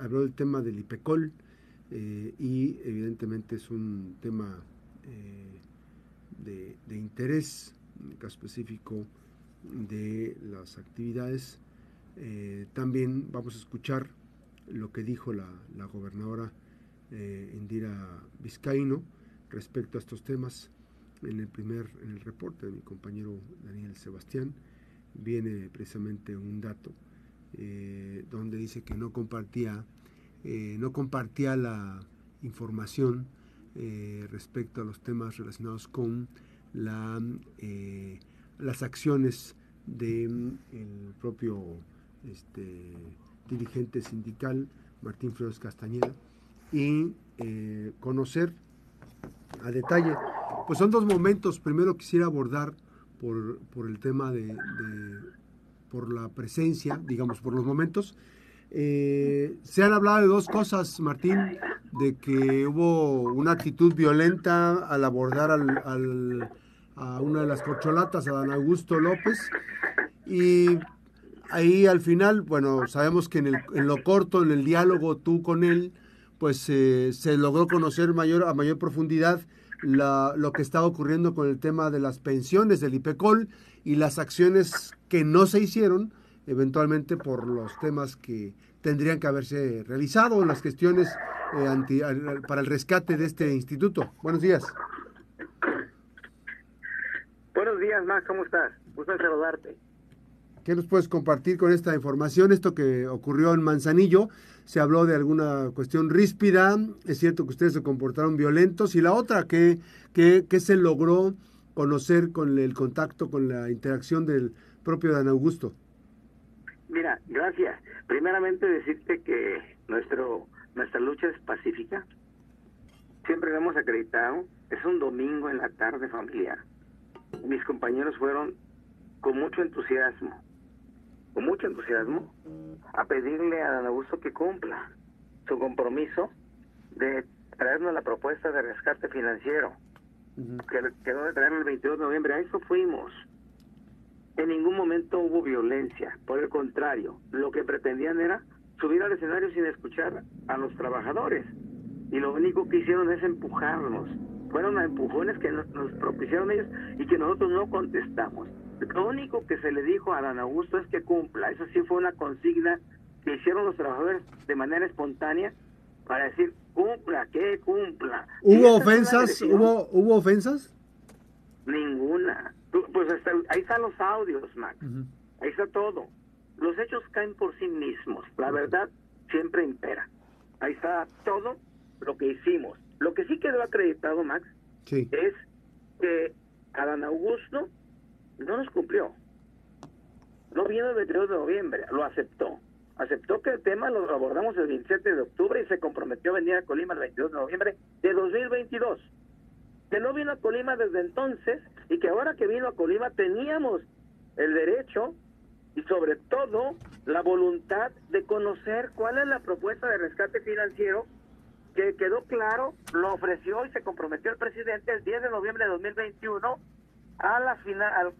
habló del tema del IPECOL y evidentemente es un tema de, de, interés, en el caso específico de las actividades. también vamos a escuchar lo que dijo la, la gobernadora Indira Vizcaíno respecto a estos temas en el primer, en el reporte de mi compañero Daniel Sebastián, viene precisamente un dato eh, donde dice que no compartía, eh, no compartía la información eh, respecto a los temas relacionados con la, las acciones del el propio este, dirigente sindical Martín Flores Castañeda y conocer a detalle pues son dos momentos. Primero quisiera abordar por, por el tema de, por la presencia, digamos, por los momentos. Eh, se han hablado de dos cosas, Martín, de que hubo una actitud violenta al abordar al, a una de las corcholatas, a Dan Augusto López, y ahí al final, bueno, sabemos que en, el, en lo corto, en el diálogo tú con él, pues eh, se logró conocer mayor, a mayor profundidad lo que está ocurriendo con el tema de las pensiones del IPECOL y las acciones que no se hicieron, eventualmente por los temas que tendrían que haberse realizado, las gestiones eh, para el rescate de este instituto. Buenos días. Buenos días, Max, ¿cómo estás? Gusto saludarte. ¿Qué nos puedes compartir con esta información? Esto que ocurrió en Manzanillo, se habló de alguna cuestión ríspida, es cierto que ustedes se comportaron violentos, y la otra, ¿qué, se logró conocer con el contacto, con la interacción del propio Dan Augusto? Mira, gracias. Primeramente decirte que nuestro nuestra lucha es pacífica. Siempre lo hemos acreditado. Es un domingo en la tarde familiar. Mis compañeros fueron con mucho entusiasmo con mucho entusiasmo a pedirle a Don Augusto que cumpla su compromiso de traernos la propuesta de rescate financiero, que quedó de traerlo el 22 de noviembre. A eso fuimos. En ningún momento hubo violencia, por el contrario, lo que pretendían era subir al escenario sin escuchar a los trabajadores. Y lo único que hicieron es empujarnos. Fueron a empujones que nos propiciaron ellos y que nosotros no contestamos. Lo único que se le dijo a Dan Augusto es que cumpla. Eso sí fue una consigna que hicieron los trabajadores de manera espontánea para decir cumpla, que cumpla. ¿Hubo ofensas? ¿Hubo, ¿Hubo ofensas? Ninguna. Pues ahí están los audios, Max. Ahí está todo. Los hechos caen por sí mismos. La verdad siempre impera. Ahí está todo lo que hicimos. Lo que sí quedó acreditado, Max, es que a Dan Augusto no nos cumplió. No vino el 22 de noviembre, lo aceptó. Aceptó que el tema lo abordamos el 27 de octubre y se comprometió a venir a Colima el 22 de noviembre de 2022. Que no vino a Colima desde entonces y que ahora que vino a Colima teníamos el derecho y sobre todo la voluntad de conocer cuál es la propuesta de rescate financiero que quedó claro, lo ofreció y se comprometió el presidente el 10 de noviembre de 2021 a las,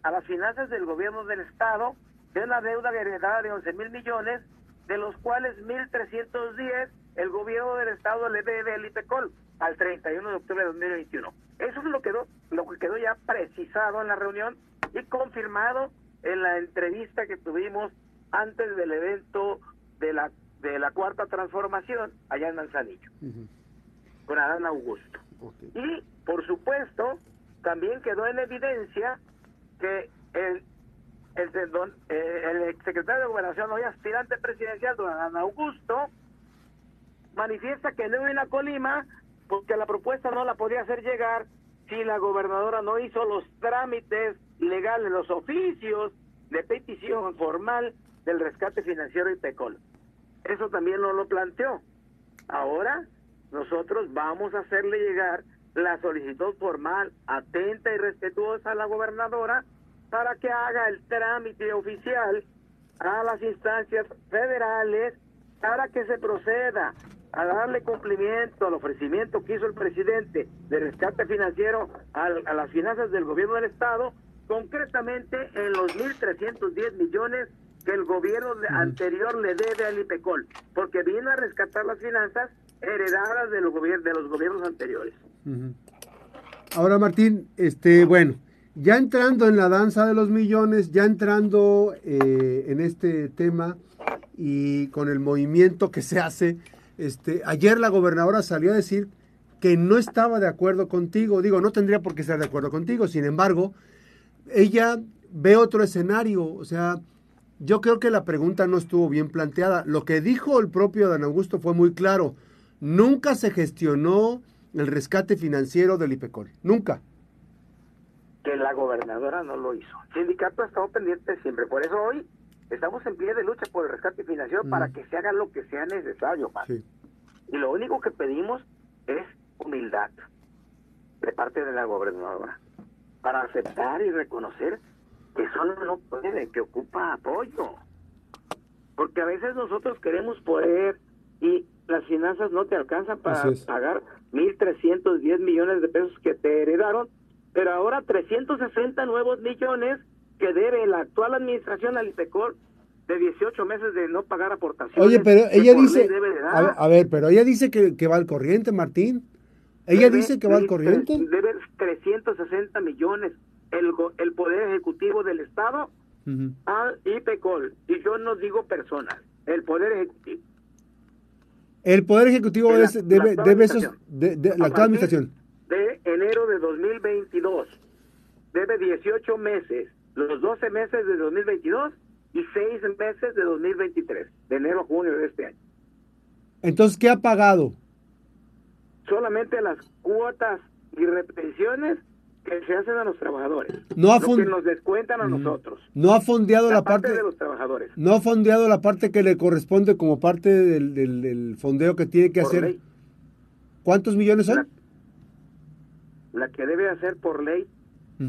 a, las finanzas del gobierno del Estado de una deuda heredada de 11 mil millones, de los cuales 1.310 el gobierno del Estado le debe al IPECOL al 31 de octubre de 2021. Eso es lo, quedó, lo que quedó ya precisado en la reunión y confirmado en la entrevista que tuvimos antes del evento de la de la cuarta transformación allá en Manzanillo con Adán Augusto. Y por supuesto, también quedó en evidencia que el, el, eh, el secretario de Gobernación, hoy aspirante presidencial, don Augusto, manifiesta que no viene a Colima porque la propuesta no la podía hacer llegar si la gobernadora no hizo los trámites legales, los oficios de petición formal del rescate financiero y PECOL. Eso también no lo planteó. Ahora nosotros vamos a hacerle llegar la solicitud formal, atenta y respetuosa a la gobernadora para que haga el trámite oficial a las instancias federales para que se proceda a darle cumplimiento al ofrecimiento que hizo el presidente de rescate financiero a, las finanzas del gobierno del estado, concretamente en los 1.310 millones que el gobierno anterior le debe al IPECOL, porque vino a rescatar las finanzas heredadas de los, de los gobiernos anteriores. Ahora, Martín, este, bueno, ya entrando en la danza de los millones, ya entrando eh, en este tema y con el movimiento que se hace, este, ayer la gobernadora salió a decir que no estaba de acuerdo contigo. Digo, no tendría por qué estar de acuerdo contigo. Sin embargo, ella ve otro escenario. O sea, yo creo que la pregunta no estuvo bien planteada. Lo que dijo el propio Dan Augusto fue muy claro. Nunca se gestionó el rescate financiero del IPECOL. Nunca. Que la gobernadora no lo hizo. El sindicato ha estado pendiente siempre. Por eso hoy estamos en pie de lucha por el rescate financiero para que se haga lo que sea necesario. Y lo único que pedimos es humildad de parte de la gobernadora para aceptar y reconocer que solo no puede, que ocupa apoyo. Porque a veces nosotros queremos poder y las finanzas no te alcanzan para pagar 1.310 millones de pesos que te heredaron, pero ahora 360 nuevos millones que debe la actual administración al IPECOR de 18 meses de no pagar aportaciones. Oye, pero ella dice, a ver, pero ella dice que, que va al corriente, Martín. Ella dice que va al corriente. Debe 360 millones el, el Poder Ejecutivo del Estado al IPECOL. Y yo no digo personas, el Poder Ejecutivo. El Poder Ejecutivo debe, debe esos, de, la actual administración. De enero de 2022, debe 18 meses, los 12 meses de 2022 y 6 meses de 2023, de enero a junio de este año. Entonces, ¿qué ha pagado? Solamente las cuotas y repeticiones que se hacen a los trabajadores. No ha que nos descuentan a nosotros. No ha fondeado la, parte, de los trabajadores. No ha fondeado la parte que le corresponde como parte del, del, fondeo que tiene que hacer. ¿Cuántos millones son? La, que debe hacer por ley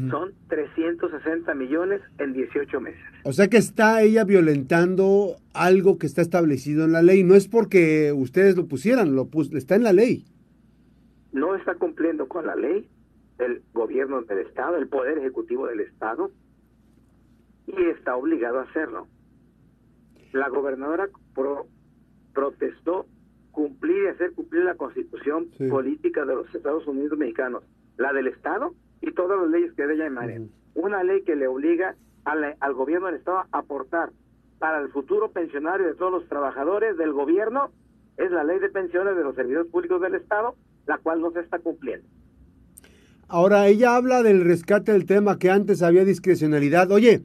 son 360 millones en 18 meses. O sea que está ella violentando algo que está establecido en la ley. No es porque ustedes lo pusieran, lo está en la ley. No está cumpliendo con la ley el gobierno del Estado, el Poder Ejecutivo del Estado, y está obligado a hacerlo. La gobernadora protestó cumplir y hacer cumplir la constitución política de los Estados Unidos mexicanos, la del Estado y todas las leyes que de ella emanen. Una ley que le obliga al gobierno del Estado a aportar para el futuro pensionario de todos los trabajadores del gobierno es la ley de pensiones de los servidores públicos del Estado, la cual no se está cumpliendo. Ahora, ella habla del rescate del tema que antes había discrecionalidad. Oye,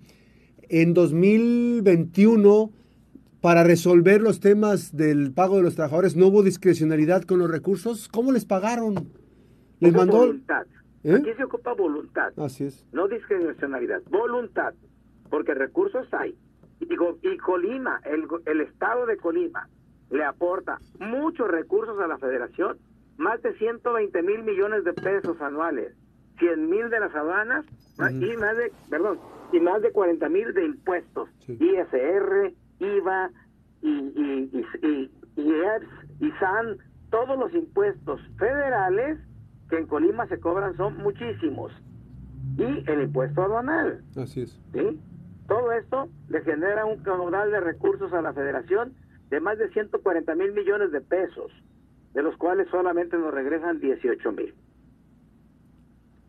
en 2021, para resolver los temas del pago de los trabajadores, ¿no hubo discrecionalidad con los recursos? ¿Cómo les pagaron? ¿Les mandó? Voluntad. ¿Eh? Aquí se ocupa voluntad. Así es. No discrecionalidad, voluntad. Porque recursos hay. Y, digo, y Colima, el, el estado de Colima, le aporta muchos recursos a la federación más de 120 mil millones de pesos anuales, 100 mil de las aduanas y más de, perdón, y más de 40 mil de impuestos, ISR, IVA y, y, y, y, EPS y SAN, todos los impuestos federales que en Colima se cobran son muchísimos. Y el impuesto aduanal. Así es. ¿sí? Todo esto le genera un caudal de recursos a la federación de más de 140 mil millones de pesos de los cuales solamente nos regresan 18 mil.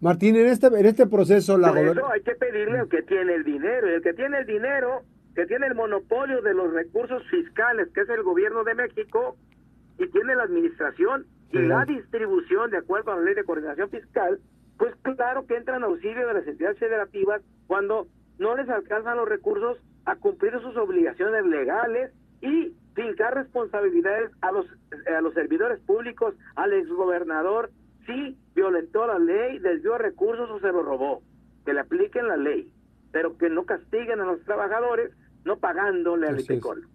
Martín, en este, en este proceso la eso hay que pedirle al que tiene el dinero, y el que tiene el dinero, que tiene el monopolio de los recursos fiscales, que es el gobierno de México, y tiene la administración y la distribución de acuerdo a la ley de coordinación fiscal, pues claro que entran auxilio de las entidades federativas cuando no les alcanzan los recursos a cumplir sus obligaciones legales y fincar responsabilidades a los, a los servidores públicos, al exgobernador, si violentó la ley, desvió recursos o se lo robó. Que le apliquen la ley, pero que no castiguen a los trabajadores no pagándole al IPECOL.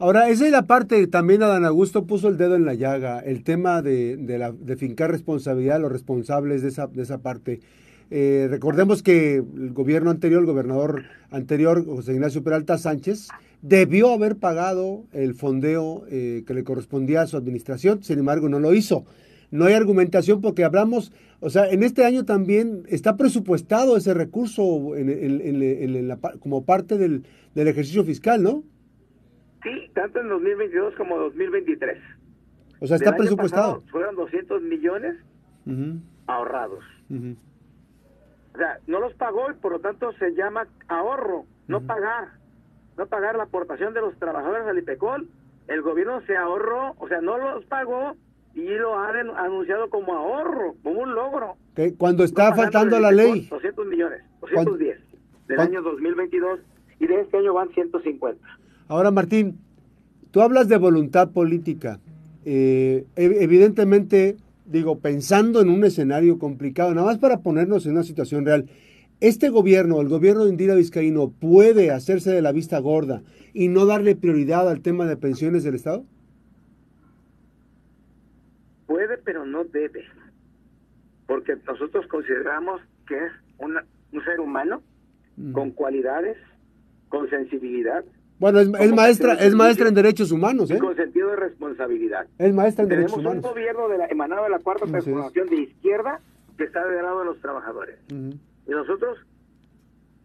Ahora, esa es la parte, también Adán Augusto puso el dedo en la llaga, el tema de, de, la, de fincar responsabilidad a los responsables de esa, de esa parte. Eh, recordemos que el gobierno anterior, el gobernador anterior, José Ignacio Peralta Sánchez, debió haber pagado el fondeo eh, que le correspondía a su administración, sin embargo no lo hizo. no hay argumentación porque hablamos, o sea, en este año también está presupuestado ese recurso como parte del, ejercicio fiscal, ¿no? Sí, tanto en 2022 como 2023. O sea, está presupuestado. Fueron 200 millones ahorrados. O sea, no los pagó y por lo tanto se llama ahorro, no pagar. No pagar la aportación de los trabajadores al IPECOL. El gobierno se ahorró, o sea, no los pagó y lo han anunciado como ahorro, como un logro. Cuando está faltando la ley. 200 millones, 210 del año 2022 y de este año van 150. Ahora, Martín, tú hablas de voluntad política. Eh, evidentemente, digo, pensando en un escenario complicado, nada más para ponernos en una situación real, este gobierno, el gobierno de Indira Vizcaíno, puede hacerse de la vista gorda y no darle prioridad al tema de pensiones del Estado? Puede, pero no debe. Porque nosotros consideramos que es un ser humano mm. con cualidades, con sensibilidad, bueno, es, maestra es maestra en derechos humanos, ¿eh? Con sentido de responsabilidad. Es maestra en derechos humanos. Tenemos un gobierno de la, emanado de la cuarta transformación de izquierda que está del lado de los trabajadores. Y nosotros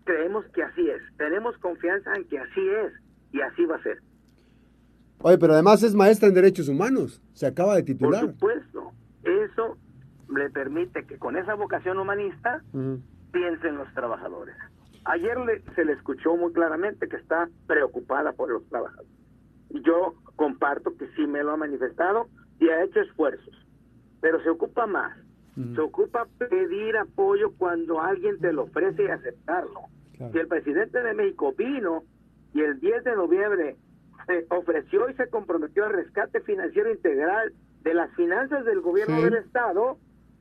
creemos que así es. Tenemos confianza en que así es y así va a ser. Oye, pero además es maestra en derechos humanos. Se acaba de titular. Por supuesto. Eso le permite que con esa vocación humanista piensen los trabajadores. Ayer se le escuchó muy claramente que está preocupada por los trabajadores. Yo comparto que sí me lo ha manifestado y ha hecho esfuerzos, pero se ocupa más. Se ocupa pedir apoyo cuando alguien te lo ofrece y aceptarlo. Si el presidente de México vino y el 10 de noviembre se ofreció y se comprometió al rescate financiero integral de las finanzas del gobierno del Estado,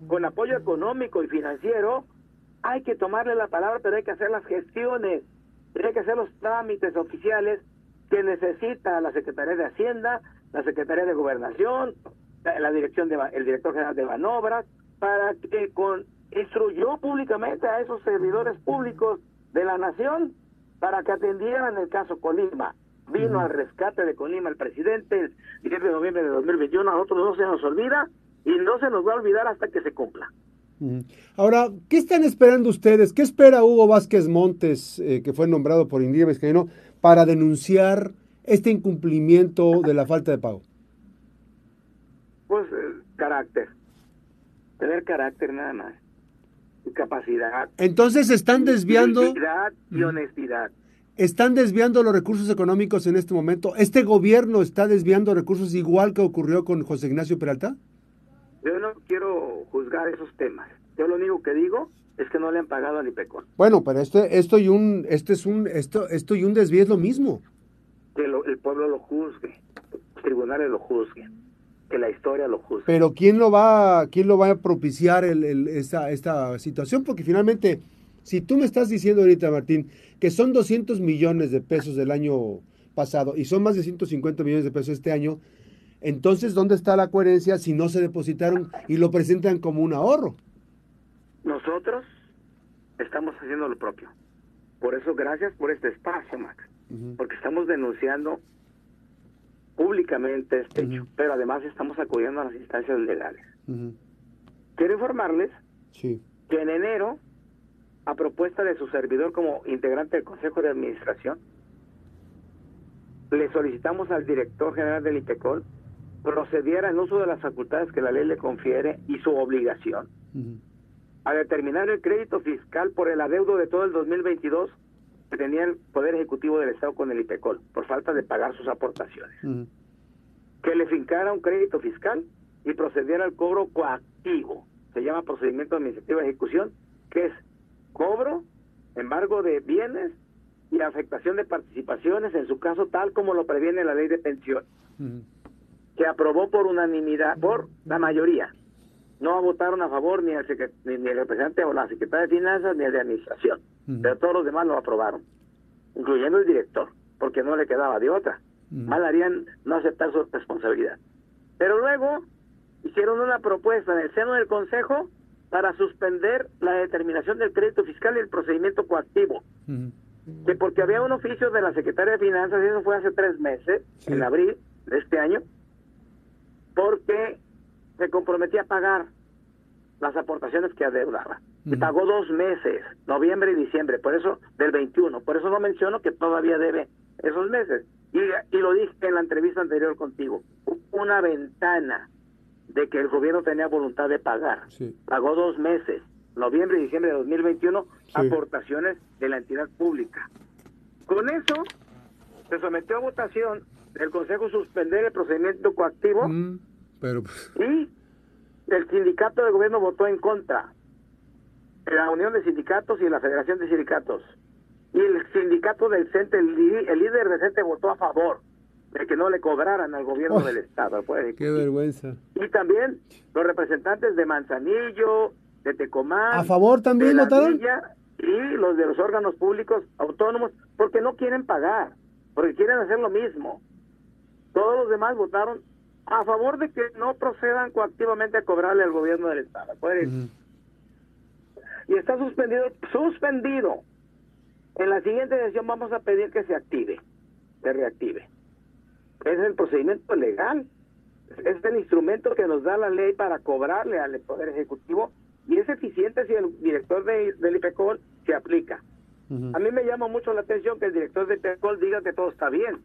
con apoyo económico y financiero, hay que tomarle la palabra, pero hay que hacer las gestiones, hay que hacer los trámites oficiales que necesita la Secretaría de Hacienda, la Secretaría de Gobernación, la, dirección de el director general de Banobras, para que con instruyó públicamente a esos servidores públicos de la nación para que atendieran el caso Colima. Vino al rescate de Colima el presidente el 10 de noviembre de 2021, a nosotros no se nos olvida y no se nos va a olvidar hasta que se cumpla. Ahora, ¿qué están esperando ustedes? ¿Qué espera Hugo Vázquez Montes, eh, que fue nombrado por Indira Vizcaíno, para denunciar este incumplimiento de la falta de pago? Pues eh, carácter. Tener carácter nada más. Y capacidad. Entonces están desviando. y honestidad. ¿Están desviando los recursos económicos en este momento? ¿Este gobierno está desviando recursos igual que ocurrió con José Ignacio Peralta? Yo no quiero juzgar esos temas. Yo lo único que digo es que no le han pagado al IPECON. Bueno, pero esto, esto y un, este es un, esto, esto y un desvío es lo mismo. Que el pueblo lo juzgue, los tribunales lo juzguen, que la historia lo juzgue. Pero quién lo va, quién lo va a propiciar el, esta, esta situación, porque finalmente, si tú me estás diciendo ahorita, Martín, que son 200 millones de pesos del año pasado y son más de 150 millones de pesos este año, entonces, ¿dónde está la coherencia si no se depositaron y lo presentan como un ahorro? Nosotros estamos haciendo lo propio. Por eso, gracias por este espacio, Max. Porque estamos denunciando públicamente este hecho, pero además estamos acudiendo a las instancias legales. Quiero informarles que en enero, a propuesta de su servidor como integrante del Consejo de Administración, le solicitamos al director general del IPECOL procediera en uso de las facultades que la ley le confiere y su obligación. A determinar el crédito fiscal por el adeudo de todo el 2022 que tenía el Poder Ejecutivo del Estado con el IPECOL por falta de pagar sus aportaciones. Que le fincara un crédito fiscal y procediera al cobro coactivo. Se llama procedimiento administrativo de ejecución, que es cobro, embargo de bienes y afectación de participaciones, en su caso tal como lo previene la ley de pensión que aprobó por unanimidad, por la mayoría. No votaron a favor ni el, ni, el representante o la secretaria de Finanzas ni el de Administración, pero todos los demás lo aprobaron, incluyendo el director, porque no le quedaba de otra. Mal harían no aceptar su responsabilidad. Pero luego hicieron una propuesta en el seno del Consejo para suspender la determinación del crédito fiscal y el procedimiento coactivo. Que porque había un oficio de la Secretaria de Finanzas, y eso fue hace tres meses, en abril de este año, porque se comprometía a pagar las aportaciones que adeudaba. Y pagó dos meses, noviembre y diciembre, por eso del 21. Por eso no menciono que todavía debe esos meses. Y, y lo dije en la entrevista anterior contigo. Una ventana de que el gobierno tenía voluntad de pagar. Pagó dos meses, noviembre y diciembre de 2021, aportaciones de la entidad pública. Con eso se sometió a votación el Consejo suspender el procedimiento coactivo mm, pero... Pues, y el sindicato de gobierno votó en contra. La Unión de Sindicatos y la Federación de Sindicatos. Y el sindicato del CENTE, el, líder del CENTE votó a favor de que no le cobraran al gobierno del Estado. qué vergüenza. Y también los representantes de Manzanillo, de Tecomán. ¿A favor también votaron? Y los de los órganos públicos autónomos, porque no quieren pagar, porque quieren hacer lo mismo. Todos los demás votaron a favor de que no procedan coactivamente a cobrarle al gobierno del Estado. Y está suspendido, suspendido. En la siguiente decisión vamos a pedir que se active, se reactive. Es el procedimiento legal, es el instrumento que nos da la ley para cobrarle al Poder Ejecutivo y es eficiente si el director de, del IPECOL se aplica. A mí me llama mucho la atención que el director de IPECOL diga que todo está bien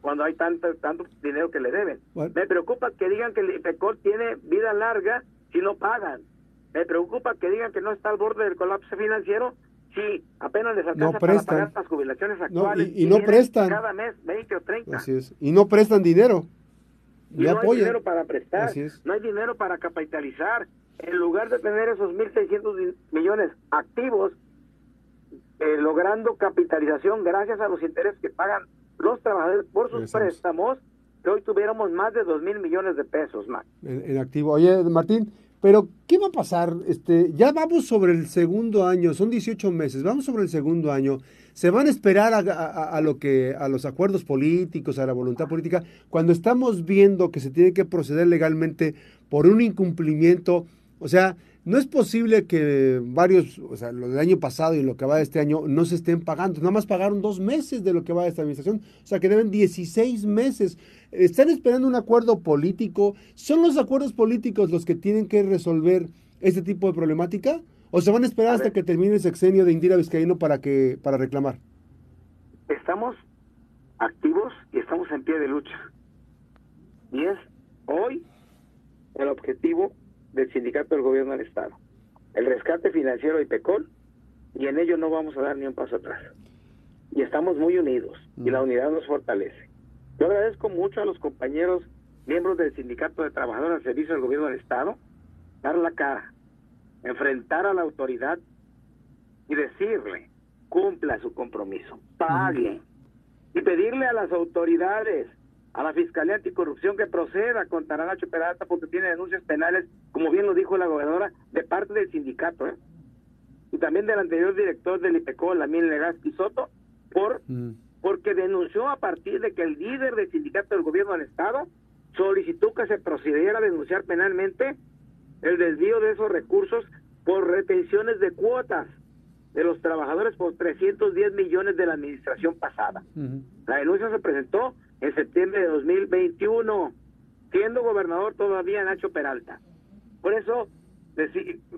cuando hay tanto, tanto dinero que le deben. Me preocupa que digan que el IPECOL tiene vida larga si no pagan. Me preocupa que digan que no está al borde del colapso financiero si apenas les alcanza para pagar las jubilaciones actuales. y, no prestan. Cada mes 20 o 30. Así es. Y no prestan dinero. Y no hay dinero para prestar. No hay dinero para capitalizar. En lugar de tener esos 1.600 millones activos, eh, logrando capitalización gracias a los intereses que pagan los trabajadores por sus préstamos, que hoy tuviéramos más de dos mil millones de pesos, más. En, activo. Oye, Martín, pero ¿qué va a pasar? Este, ya vamos sobre el segundo año, son 18 meses, vamos sobre el segundo año. ¿Se van a esperar a, lo que, a los acuerdos políticos, a la voluntad política, cuando estamos viendo que se tiene que proceder legalmente por un incumplimiento? O sea, no es posible que varios, o sea, lo del año pasado y lo que va de este año no se estén pagando. Nada más pagaron dos meses de lo que va de esta administración. O sea, que deben 16 meses. Están esperando un acuerdo político. ¿Son los acuerdos políticos los que tienen que resolver este tipo de problemática? ¿O se van a esperar hasta que termine el sexenio de Indira Vizcaíno para, que, para reclamar? Estamos activos y estamos en pie de lucha. Y es hoy el objetivo del sindicato del gobierno del Estado. El rescate financiero de PECOL y en ello no vamos a dar ni un paso atrás. Y estamos muy unidos y la unidad nos fortalece. Yo agradezco mucho a los compañeros miembros del sindicato de trabajadores al servicio del gobierno del Estado dar la cara, enfrentar a la autoridad y decirle, cumpla su compromiso, pague. Y pedirle a las autoridades a la Fiscalía Anticorrupción que proceda contra Nacho Peralta porque tiene denuncias penales, como bien lo dijo la gobernadora, de parte del sindicato, ¿eh? y también del anterior director del IPECO, Lamín Legazpi Soto, por, mm. porque denunció a partir de que el líder del sindicato del gobierno del Estado solicitó que se procediera a denunciar penalmente el desvío de esos recursos por retenciones de cuotas de los trabajadores por 310 millones de la administración pasada. La denuncia se presentó en septiembre de 2021, siendo gobernador todavía Nacho Peralta. Por eso,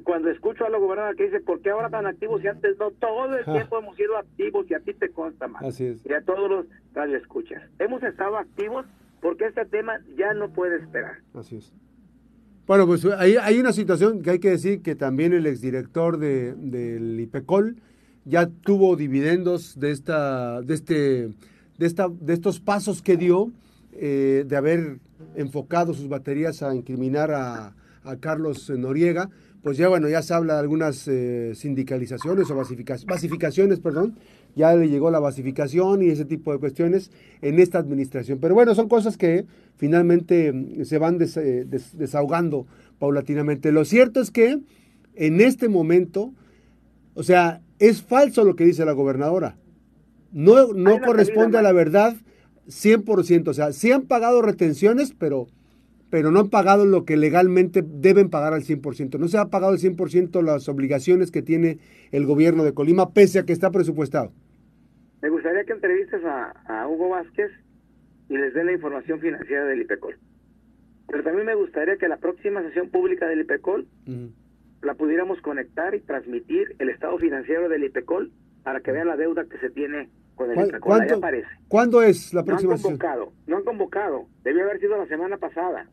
cuando escucho a la gobernadora que dice, ¿por qué ahora tan activos y antes no? Todo el ah. tiempo hemos sido activos y a ti te consta más. Así es. Y a todos los radioescuchas. Hemos estado activos porque este tema ya no puede esperar. Así es. Bueno, pues hay, hay una situación que hay que decir que también el exdirector de, del IPECOL ya tuvo dividendos de esta, de este de, esta, de estos pasos que dio, eh, de haber enfocado sus baterías a incriminar a, Carlos Noriega, pues ya bueno, ya se habla de algunas eh, sindicalizaciones o basificaciones, perdón, ya le llegó la basificación y ese tipo de cuestiones en esta administración. Pero bueno, son cosas que finalmente mm, se van eh, desahogando paulatinamente. Lo cierto es que en este momento, o sea, es falso lo que dice la gobernadora. No, no corresponde a la verdad 100%. O sea, sí han pagado retenciones, pero, pero no han pagado lo que legalmente deben pagar al 100%. No se ha pagado al 100% las obligaciones que tiene el gobierno de Colima, pese a que está presupuestado. Me gustaría que entrevistes a, Hugo Vázquez y les den la información financiera del IPECOL. pero también me gustaría que la próxima sesión pública del IPECOL la pudiéramos conectar y transmitir el estado financiero del IPECOL para que vean la deuda que se tiene con el IPECOL. Ahí aparece. ¿Cuándo es la próxima? No han convocado, no han convocado. Debió haber sido la semana pasada.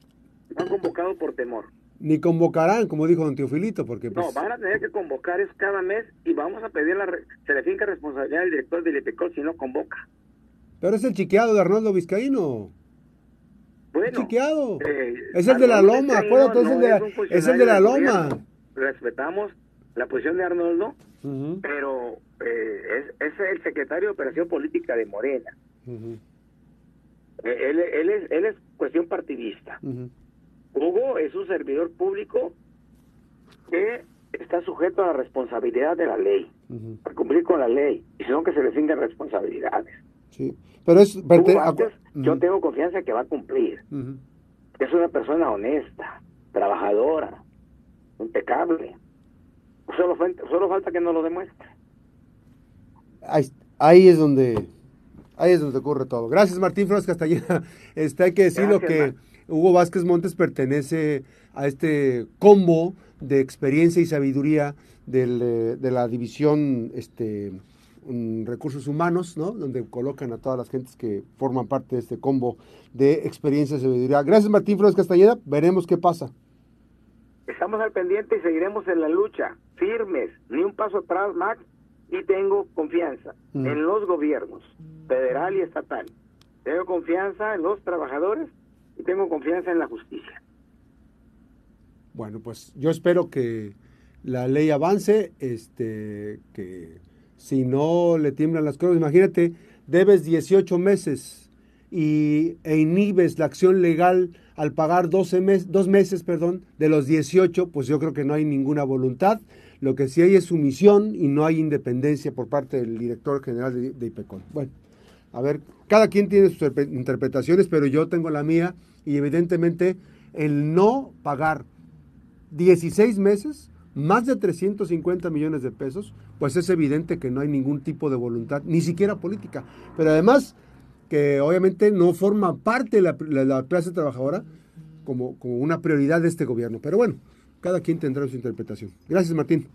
No han convocado por temor. Ni convocarán, como dijo don Teofilito, porque... Pues... No, van a tener que convocar es cada mes y vamos a pedir la... Se le finca responsabilidad al director del IPECOL si no convoca. Pero es el chiqueado de Arnoldo Vizcaíno. Bueno. Chiqueado. Eh, es el de la Loma, acuérdate, es, el de, es, el de la Loma. Respetamos la posición de Arnoldo, pero eh, es, es, el secretario de Operación Política de Morena. Eh, él, él, es, él es cuestión partidista. Hugo es un servidor público que está sujeto a la responsabilidad de la ley, a cumplir con la ley, y sino que se le finden responsabilidades. Sí, pero es... Yo tengo confianza que va a cumplir. Es una persona honesta, trabajadora, impecable. Solo, solo falta que nos lo demuestre. Ahí, es donde ahí es donde ocurre todo. Gracias Martín Flores Castañeda. Este, hay que decirlo que Hugo Vázquez Montes pertenece a este combo de experiencia y sabiduría del, eh, de la división este, recursos humanos, ¿no? Donde colocan a todas las gentes que forman parte de este combo de experiencia y sabiduría. Gracias Martín Flores Castañeda, veremos qué pasa. Estamos al pendiente y seguiremos en la lucha, firmes, ni un paso atrás, Max, y tengo confianza mm. en los gobiernos, federal y estatal. Tengo confianza en los trabajadores y tengo confianza en la justicia. Bueno, pues yo espero que la ley avance, este, que si no le tiemblan las cosas, imagínate, debes 18 meses y, e inhibes la acción legal al pagar 12 mes, dos meses perdón, de los 18, pues yo creo que no hay ninguna voluntad. Lo que sí hay es sumisión y no hay independencia por parte del director general de, de IPECON. Bueno, a ver, cada quien tiene sus interpretaciones, pero yo tengo la mía y evidentemente el no pagar 16 meses más de 350 millones de pesos, pues es evidente que no hay ningún tipo de voluntad, ni siquiera política. Pero además que obviamente no forma parte de la, clase trabajadora como, como una prioridad de este gobierno. Pero bueno, cada quien tendrá su interpretación. Gracias, Martín.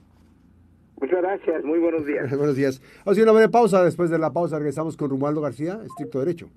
Muchas gracias, muy buenos días. buenos días. Vamos a una breve pausa. Después de la pausa regresamos con Romualdo García, estricto derecho.